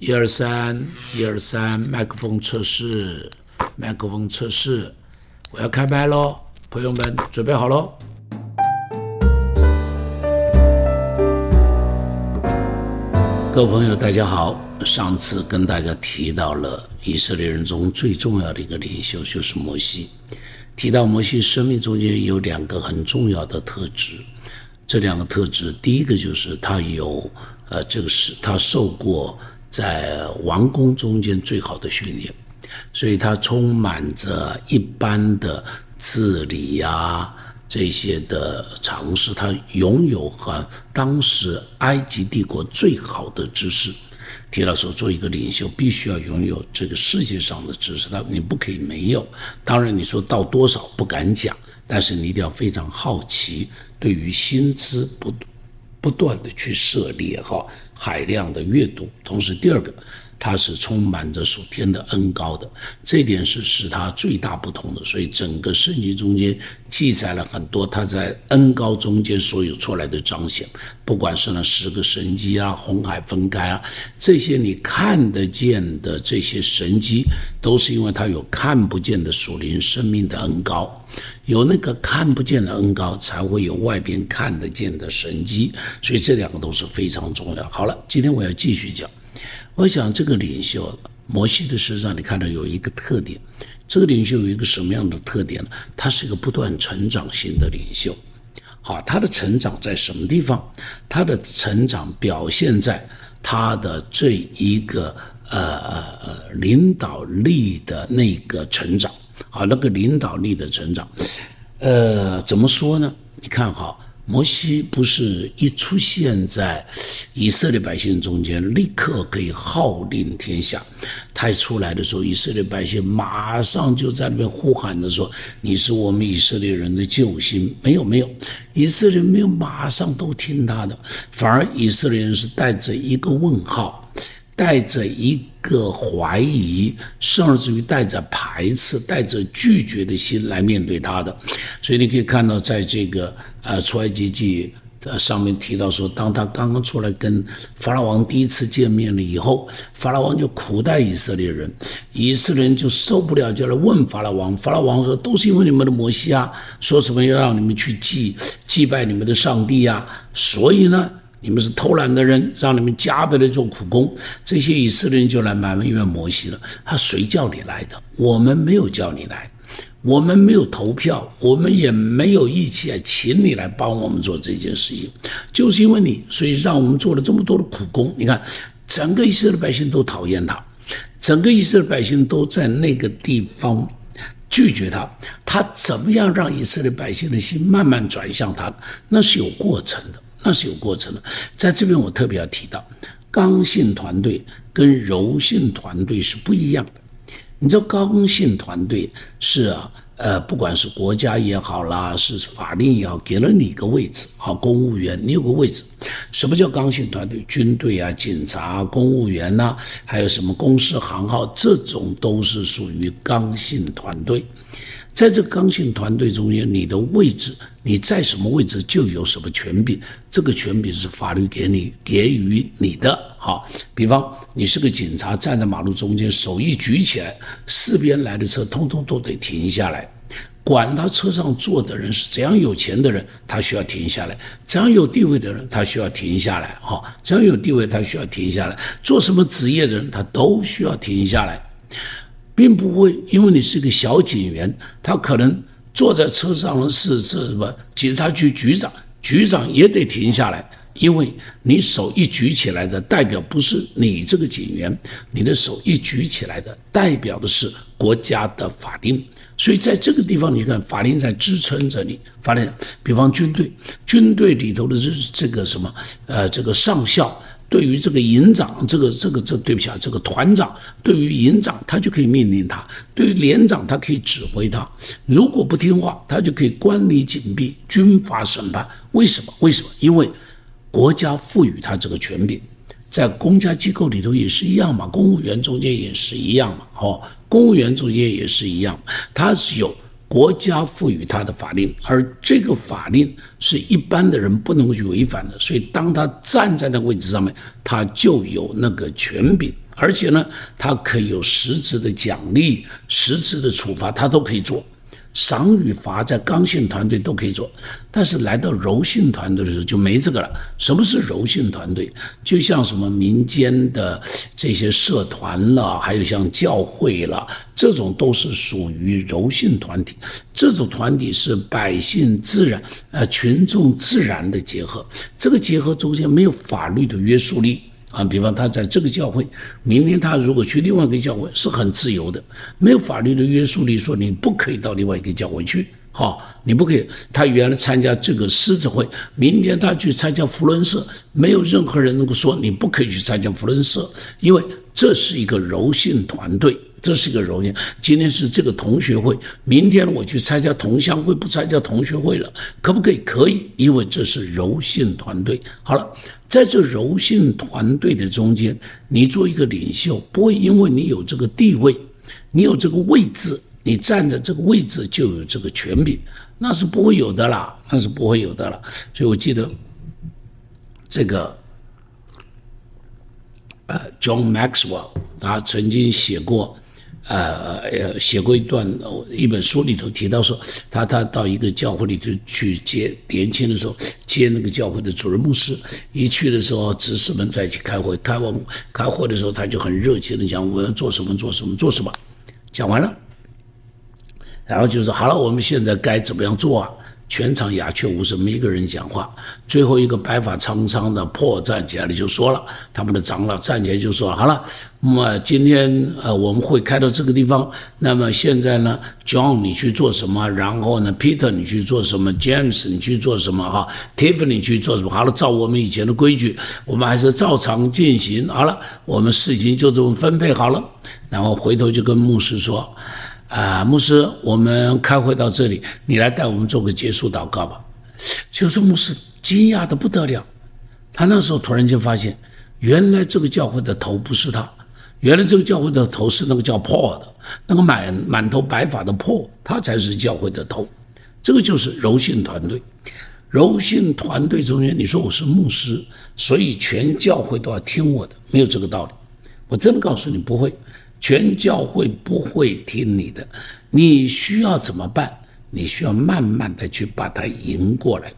一二三，一二三，麦克风测试，麦克风测试，我要开麦喽，朋友们准备好喽。各位朋友，大家好。上次跟大家提到了以色列人中最重要的一个领袖就是摩西。提到摩西生命中间有两个很重要的特质，这两个特质，第一个就是他有，呃，这个是他受过在王宫中间最好的训练，所以他充满着一般的治理呀这些的常识，他拥有和当时埃及帝国最好的知识。提到说，做一个领袖必须要拥有这个世界上的知识，他你不可以没有。当然，你说到多少不敢讲，但是你一定要非常好奇，对于新知不不断的去涉猎哈，海量的阅读。同时，第二个。他是充满着属天的恩高的，这点是使他最大不同的。所以整个圣经中间记载了很多他在恩高中间所有出来的彰显，不管是那十个神迹啊、红海分开啊，这些你看得见的这些神迹，都是因为他有看不见的属灵生命的恩高，有那个看不见的恩高，才会有外边看得见的神迹。所以这两个都是非常重要。好了，今天我要继续讲。我想，这个领袖摩西的身上，你看到有一个特点。这个领袖有一个什么样的特点呢？他是一个不断成长型的领袖。好，他的成长在什么地方？他的成长表现在他的这一个呃领导力的那个成长。好，那个领导力的成长，呃，怎么说呢？你看哈。摩西不是一出现在以色列百姓中间，立刻可以号令天下。他一出来的时候，以色列百姓马上就在那边呼喊着说：“你是我们以色列人的救星。”没有，没有，以色列没有马上都听他的，反而以色列人是带着一个问号。带着一个怀疑，甚至于带着排斥、带着拒绝的心来面对他的，所以你可以看到，在这个呃出埃及记呃上面提到说，当他刚刚出来跟法老王第一次见面了以后，法老王就苦待以色列人，以色列人就受不了，就来问法老王。法老王说：“都是因为你们的摩西啊，说什么要让你们去祭祭拜你们的上帝呀，所以呢。”你们是偷懒的人，让你们加倍的做苦工，这些以色列人就来埋怨摩西了。他谁叫你来的？我们没有叫你来，我们没有投票，我们也没有义气啊，请你来帮我们做这件事情，就是因为你，所以让我们做了这么多的苦工。你看，整个以色列百姓都讨厌他，整个以色列百姓都在那个地方拒绝他。他怎么样让以色列百姓的心慢慢转向他？那是有过程的。那是有过程的，在这边我特别要提到，刚性团队跟柔性团队是不一样的。你知道刚性团队是啊，呃，不管是国家也好啦，是法令也好，给了你一个位置，好，公务员你有个位置。什么叫刚性团队？军队啊，警察、公务员呐，还有什么公司行号，这种都是属于刚性团队。在这个刚性团队中间，你的位置，你在什么位置就有什么权柄。这个权柄是法律给你给予你的。好，比方你是个警察，站在马路中间，手一举起来，四边来的车通通都得停下来。管他车上坐的人是怎样有钱的人，他需要停下来；怎样有地位的人，他需要停下来。哈，怎样有地位，他需要停下来。做什么职业的人，他都需要停下来。并不会，因为你是个小警员，他可能坐在车上的是是什么？警察局局长，局长也得停下来，因为你手一举起来的，代表不是你这个警员，你的手一举起来的，代表的是国家的法令。所以在这个地方，你看法令在支撑着你。法令，比方军队，军队里头的这这个什么？呃，这个上校。对于这个营长，这个这个这对不起啊，这个团长对于营长，他就可以命令他；对于连长，他可以指挥他。如果不听话，他就可以关你紧闭，军法审判。为什么？为什么？因为国家赋予他这个权柄，在公家机构里头也是一样嘛，公务员中间也是一样嘛，哦，公务员中间也是一样，他是有国家赋予他的法令，而这个法令是一般的人不能够去违反的。所以，当他站在那个位置上面，他就有那个权柄，而且呢，他可以有实质的奖励、实质的处罚，他都可以做。赏与罚在刚性团队都可以做，但是来到柔性团队的时候就没这个了。什么是柔性团队？就像什么民间的这些社团了，还有像教会了，这种都是属于柔性团体。这种团体是百姓自然、呃群众自然的结合，这个结合中间没有法律的约束力。啊，比方他在这个教会，明天他如果去另外一个教会，是很自由的，没有法律的约束力，说你不可以到另外一个教会去。好，你不可以。他原来参加这个狮子会，明天他去参加福伦社，没有任何人能够说你不可以去参加福伦社，因为这是一个柔性团队。这是一个柔性。今天是这个同学会，明天我去参加同乡会，不参加同学会了，可不可以？可以，因为这是柔性团队。好了，在这柔性团队的中间，你做一个领袖，不会因为你有这个地位，你有这个位置，你站在这个位置就有这个权柄，那是不会有的啦，那是不会有的了。所以我记得这个。呃，John Maxwell，他曾经写过。呃呃，写过一段一本书里头提到说，他他到一个教会里头去接年轻的时候接那个教会的主任牧师，一去的时候执事们在一起开会，开完开会的时候他就很热情的讲我要做什么做什么做什么，讲完了，然后就说好了，我们现在该怎么样做啊？全场鸦雀无声，没一个人讲话。最后一个白发苍苍的破站起来了，就说了：“他们的长老站起来就说好了，那么今天呃我们会开到这个地方。那么现在呢，John 你去做什么？然后呢，Peter 你去做什么？James 你去做什么？哈，Tiffany 去做什么？好了，照我们以前的规矩，我们还是照常进行。好了，我们事情就这么分配好了。然后回头就跟牧师说。”啊，牧师，我们开会到这里，你来带我们做个结束祷告吧。就是牧师惊讶的不得了，他那时候突然间发现，原来这个教会的头不是他，原来这个教会的头是那个叫 Paul 的，那个满满头白发的 Paul，他才是教会的头。这个就是柔性团队，柔性团队中间，你说我是牧师，所以全教会都要听我的，没有这个道理。我真的告诉你，不会。全教会不会听你的，你需要怎么办？你需要慢慢的去把它赢过来。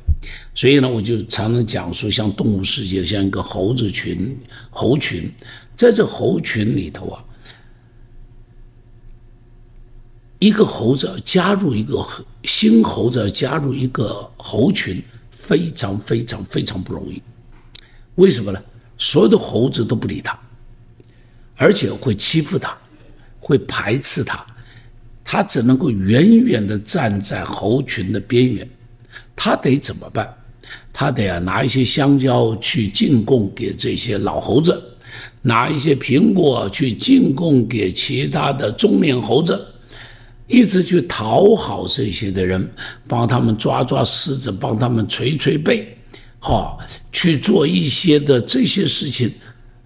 所以呢，我就常常讲说，像动物世界，像一个猴子群、猴群，在这猴群里头啊，一个猴子加入一个新猴子加入一个猴群，非常非常非常不容易。为什么呢？所有的猴子都不理他。而且会欺负他，会排斥他，他只能够远远地站在猴群的边缘。他得怎么办？他得啊拿一些香蕉去进贡给这些老猴子，拿一些苹果去进贡给其他的中年猴子，一直去讨好这些的人，帮他们抓抓狮子，帮他们捶捶背，好去做一些的这些事情。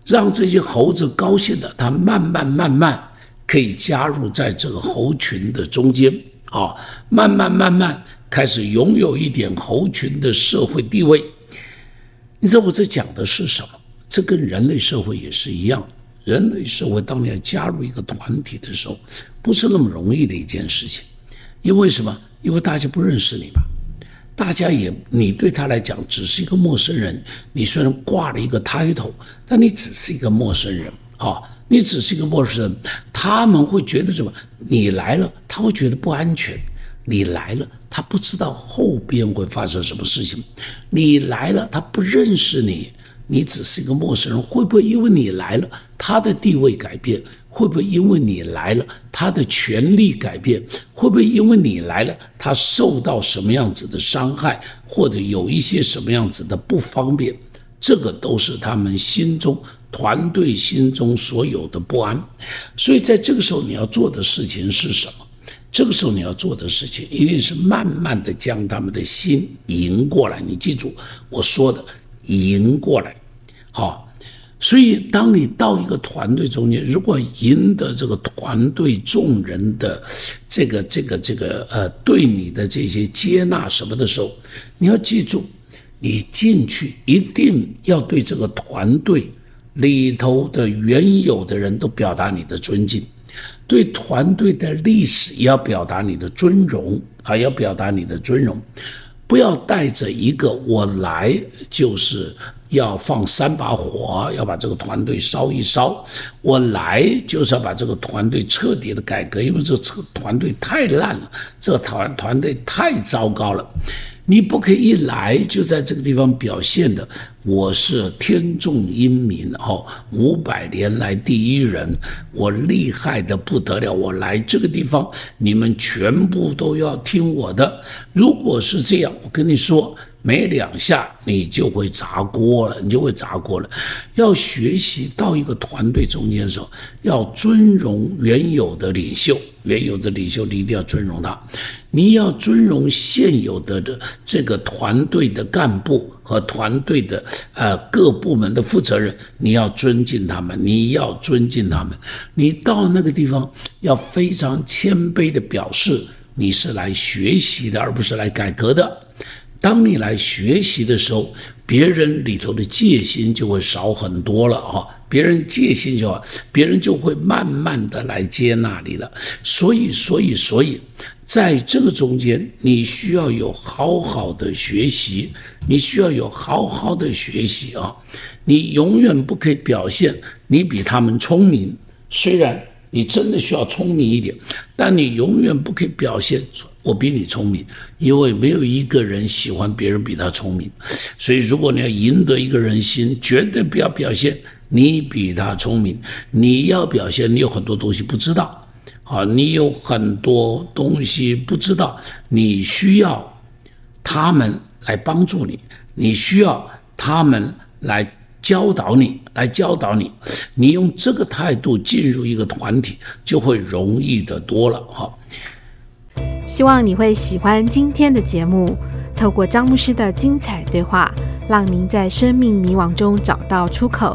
让这些猴子高兴的，它慢慢慢慢可以加入在这个猴群的中间，啊，慢慢慢慢开始拥有一点猴群的社会地位。你知道我在讲的是什么？这跟人类社会也是一样。人类社会当你要加入一个团体的时候，不是那么容易的一件事情。因为什么？因为大家不认识你吧。大家也，你对他来讲只是一个陌生人。你虽然挂了一个 title，但你只是一个陌生人，哈，你只是一个陌生人。他们会觉得什么？你来了，他会觉得不安全。你来了，他不知道后边会发生什么事情。你来了，他不认识你，你只是一个陌生人，会不会因为你来了，他的地位改变？会不会因为你来了，他的权利改变？会不会因为你来了，他受到什么样子的伤害，或者有一些什么样子的不方便？这个都是他们心中、团队心中所有的不安。所以在这个时候，你要做的事情是什么？这个时候你要做的事情，一定是慢慢的将他们的心赢过来。你记住我说的，赢过来。好。所以，当你到一个团队中间，如果赢得这个团队众人的这个、这个、这个呃，对你的这些接纳什么的时候，你要记住，你进去一定要对这个团队里头的原有的人都表达你的尊敬，对团队的历史也要表达你的尊荣啊，要表达你的尊荣，不要带着一个我来就是。要放三把火，要把这个团队烧一烧。我来就是要把这个团队彻底的改革，因为这个团队太烂了，这个团团队太糟糕了。你不可以一来就在这个地方表现的，我是天纵英明，哦，五百年来第一人，我厉害的不得了。我来这个地方，你们全部都要听我的。如果是这样，我跟你说。没两下，你就会砸锅了，你就会砸锅了。要学习到一个团队中间的时候，要尊荣原有的领袖，原有的领袖你一定要尊荣他。你要尊荣现有的的这个团队的干部和团队的呃各部门的负责人，你要尊敬他们，你要尊敬他们。你到那个地方要非常谦卑的表示你是来学习的，而不是来改革的。当你来学习的时候，别人里头的戒心就会少很多了啊！别人戒心就，别人就会慢慢的来接纳你了。所以，所以，所以，在这个中间，你需要有好好的学习，你需要有好好的学习啊！你永远不可以表现你比他们聪明，虽然你真的需要聪明一点，但你永远不可以表现。我比你聪明，因为没有一个人喜欢别人比他聪明，所以如果你要赢得一个人心，绝对不要表现你比他聪明，你要表现你有很多东西不知道，好，你有很多东西不知道，你需要他们来帮助你，你需要他们来教导你，来教导你，你用这个态度进入一个团体，就会容易的多了，哈。希望你会喜欢今天的节目。透过张牧师的精彩对话，让您在生命迷惘中找到出口。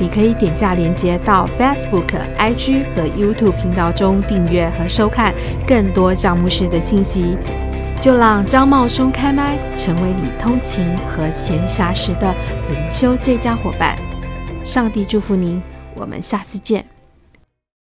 你可以点下连接到 Facebook、IG 和 YouTube 频道中订阅和收看更多张牧师的信息。就让张茂松开麦，成为你通勤和闲暇时的灵修最佳伙伴。上帝祝福您，我们下次见。